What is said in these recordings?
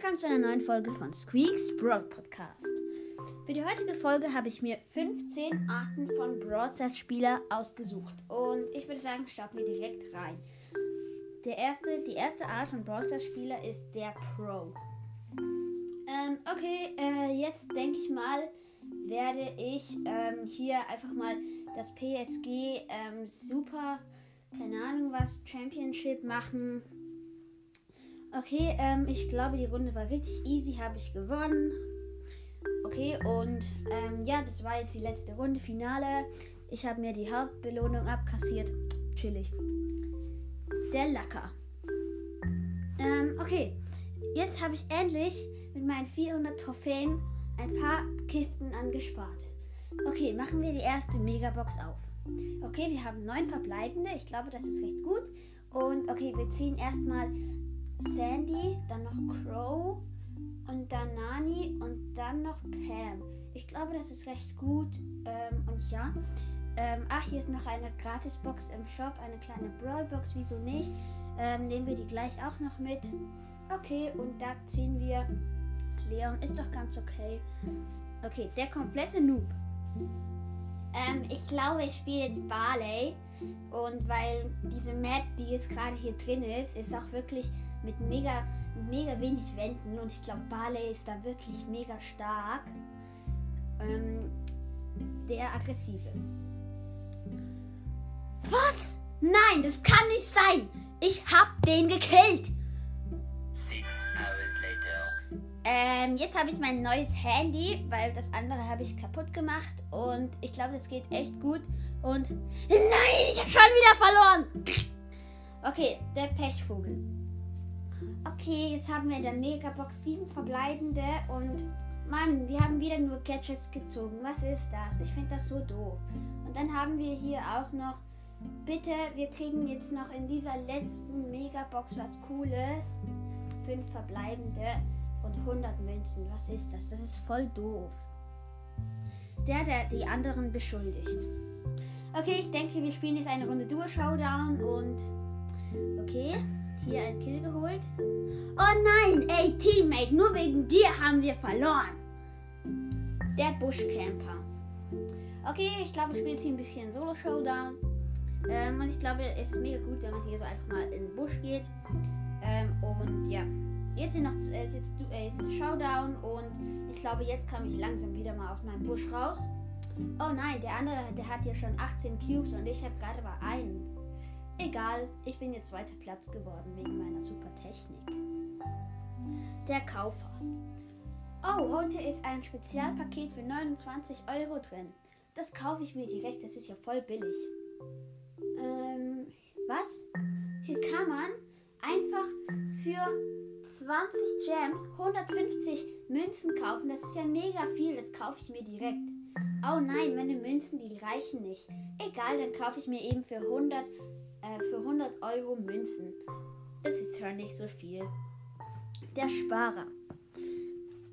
willkommen zu einer neuen Folge von Squeaks Brawl Podcast. Für die heutige Folge habe ich mir 15 Arten von Brawl Stars Spieler ausgesucht und ich würde sagen, starten wir direkt rein. Der erste, die erste Art von Brawl Stars Spieler ist der Pro. Ähm, okay, äh, jetzt denke ich mal, werde ich ähm, hier einfach mal das PSG ähm, Super, keine Ahnung was, Championship machen Okay, ähm, ich glaube, die Runde war richtig easy, habe ich gewonnen. Okay, und ähm, ja, das war jetzt die letzte Runde, Finale. Ich habe mir die Hauptbelohnung abkassiert. Chillig. Der Lacker. Ähm, okay, jetzt habe ich endlich mit meinen 400 Trophäen ein paar Kisten angespart. Okay, machen wir die erste Megabox auf. Okay, wir haben neun verbleibende. Ich glaube, das ist recht gut. Und okay, wir ziehen erstmal Sandy, dann noch Crow und dann Nani und dann noch Pam. Ich glaube, das ist recht gut. Ähm, und ja. Ähm, ach, hier ist noch eine Gratisbox im Shop, eine kleine Brawlbox. Wieso nicht? Ähm, nehmen wir die gleich auch noch mit. Okay, und da ziehen wir Leon. Ist doch ganz okay. Okay, der komplette Noob. Ähm, ich glaube, ich spiele jetzt Barley. Und weil diese Map, die jetzt gerade hier drin ist, ist auch wirklich mit mega, mega wenig Wänden und ich glaube, Barley ist da wirklich mega stark. Ähm, der aggressive. Was? Nein, das kann nicht sein. Ich hab den gekillt. Ähm, jetzt habe ich mein neues Handy, weil das andere habe ich kaputt gemacht und ich glaube, das geht echt gut. Und nein, ich habe schon wieder verloren. Okay, der Pechvogel. Okay, jetzt haben wir in der Megabox sieben verbleibende und Mann, wir haben wieder nur Gadgets gezogen. Was ist das? Ich finde das so doof. Und dann haben wir hier auch noch, bitte, wir kriegen jetzt noch in dieser letzten Megabox was Cooles. Fünf verbleibende und 100 Münzen. Was ist das? Das ist voll doof. Der, der die anderen beschuldigt. Okay, ich denke, wir spielen jetzt eine Runde Duo Showdown und okay hier ein Kill geholt. Oh nein, ey Teammate, nur wegen dir haben wir verloren. Der Buschcamper. Okay, ich glaube, ich spiele jetzt hier ein bisschen Solo Showdown. Ähm, und ich glaube, es ist mega gut, wenn man hier so einfach mal in den Busch geht. Ähm, und ja, jetzt sind noch äh, jetzt, äh, jetzt Showdown und ich glaube, jetzt komme ich langsam wieder mal aus meinem Busch raus. Oh nein, der andere, der hat ja schon 18 Cubes und ich habe gerade mal einen. Egal, ich bin jetzt zweiter Platz geworden wegen meiner super Technik. Der Kaufer. Oh, heute ist ein Spezialpaket für 29 Euro drin. Das kaufe ich mir direkt, das ist ja voll billig. Ähm, was? Hier kann man einfach für 20 Gems 150 Münzen kaufen. Das ist ja mega viel, das kaufe ich mir direkt. Oh nein, meine Münzen, die reichen nicht. Egal, dann kaufe ich mir eben für 100 äh, für 100 Euro Münzen. Das ist schon nicht so viel. Der Sparer.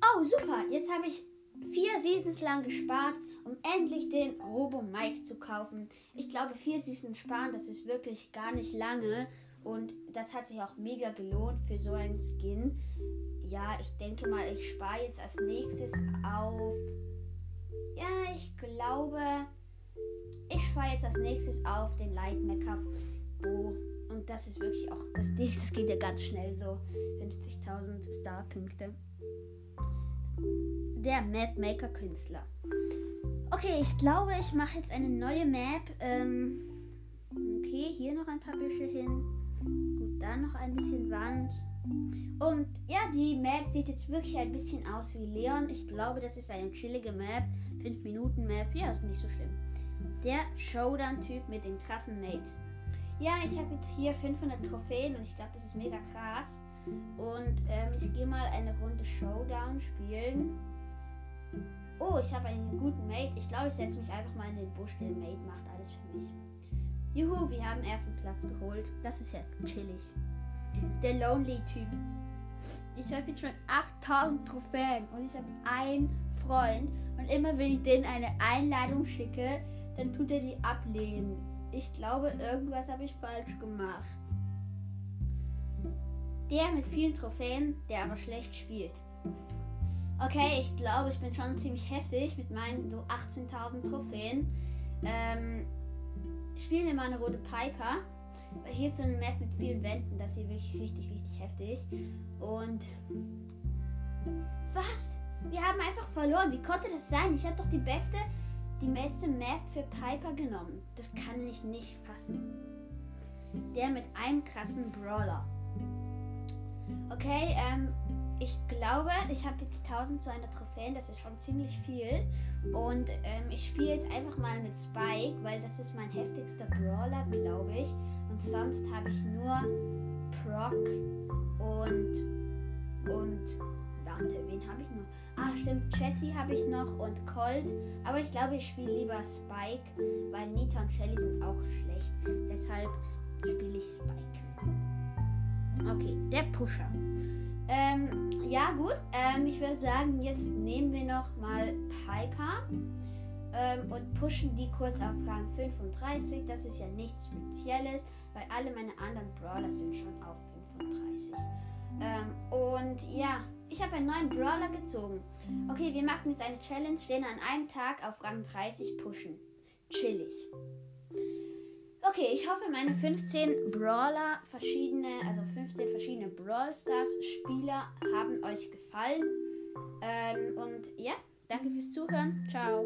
Oh, super. Jetzt habe ich vier Seasons lang gespart, um endlich den Robo Mike zu kaufen. Ich glaube, vier Seasons sparen, das ist wirklich gar nicht lange. Und das hat sich auch mega gelohnt für so einen Skin. Ja, ich denke mal, ich spare jetzt als nächstes auf. Ja, ich glaube, ich spare jetzt als nächstes auf den Light Make-up. Oh, und das ist wirklich auch, das, das geht ja ganz schnell so. 50.000 Star-Punkte. Der Map-Maker Künstler. Okay, ich glaube, ich mache jetzt eine neue Map. Ähm, okay, hier noch ein paar Büsche hin. Gut, da noch ein bisschen Wand. Und ja, die Map sieht jetzt wirklich ein bisschen aus wie Leon. Ich glaube, das ist eine chillige Map. 5 Minuten Map. Ja, ist nicht so schlimm. Der Showdown-Typ mit den krassen Mates. Ja, ich habe jetzt hier 500 Trophäen und ich glaube, das ist mega krass. Und ähm, ich gehe mal eine Runde Showdown spielen. Oh, ich habe einen guten Mate. Ich glaube, ich setze mich einfach mal in den Busch. Der Mate macht alles für mich. Juhu, wir haben ersten Platz geholt. Das ist ja chillig. Der Lonely-Typ. Ich habe jetzt schon 8000 Trophäen und ich habe einen Freund. Und immer wenn ich denen eine Einladung schicke, dann tut er die ablehnen. Ich glaube, irgendwas habe ich falsch gemacht. Der mit vielen Trophäen, der aber schlecht spielt. Okay, ich glaube, ich bin schon ziemlich heftig mit meinen so 18.000 Trophäen. Ähm, spielen wir mal eine rote Piper. Hier ist so eine Map mit vielen Wänden. Das ist wirklich richtig, richtig heftig. Und. Was? Wir haben einfach verloren. Wie konnte das sein? Ich habe doch die beste, die beste Map für Piper genommen. Das kann ich nicht fassen. Der mit einem krassen Brawler. Okay, ähm, ich glaube, ich habe jetzt 1200 Trophäen, das ist schon ziemlich viel. Und ähm, ich spiele jetzt einfach mal mit Spike, weil das ist mein heftigster Brawler, glaube ich. Und sonst habe ich nur Proc und und warte, wen habe ich noch? Ah, stimmt, Jessie habe ich noch und Colt. Aber ich glaube, ich spiele lieber Spike, weil Nita und Shelly sind auch schlecht. Deshalb spiele ich Spike. Okay, der Pusher. Ähm, ja, gut. Ähm, ich würde sagen, jetzt nehmen wir noch mal Piper ähm, und pushen die kurz auf Rang 35. Das ist ja nichts Spezielles, weil alle meine anderen Brawler sind schon auf 35. Ähm, und ja, ich habe einen neuen Brawler gezogen. Okay, wir machen jetzt eine Challenge, den an einem Tag auf Rang 30 pushen. Chillig. Okay, ich hoffe, meine 15 Brawler, verschiedene, also 15 verschiedene Brawl Stars Spieler haben euch gefallen. Ähm, und ja, danke fürs Zuhören. Ciao.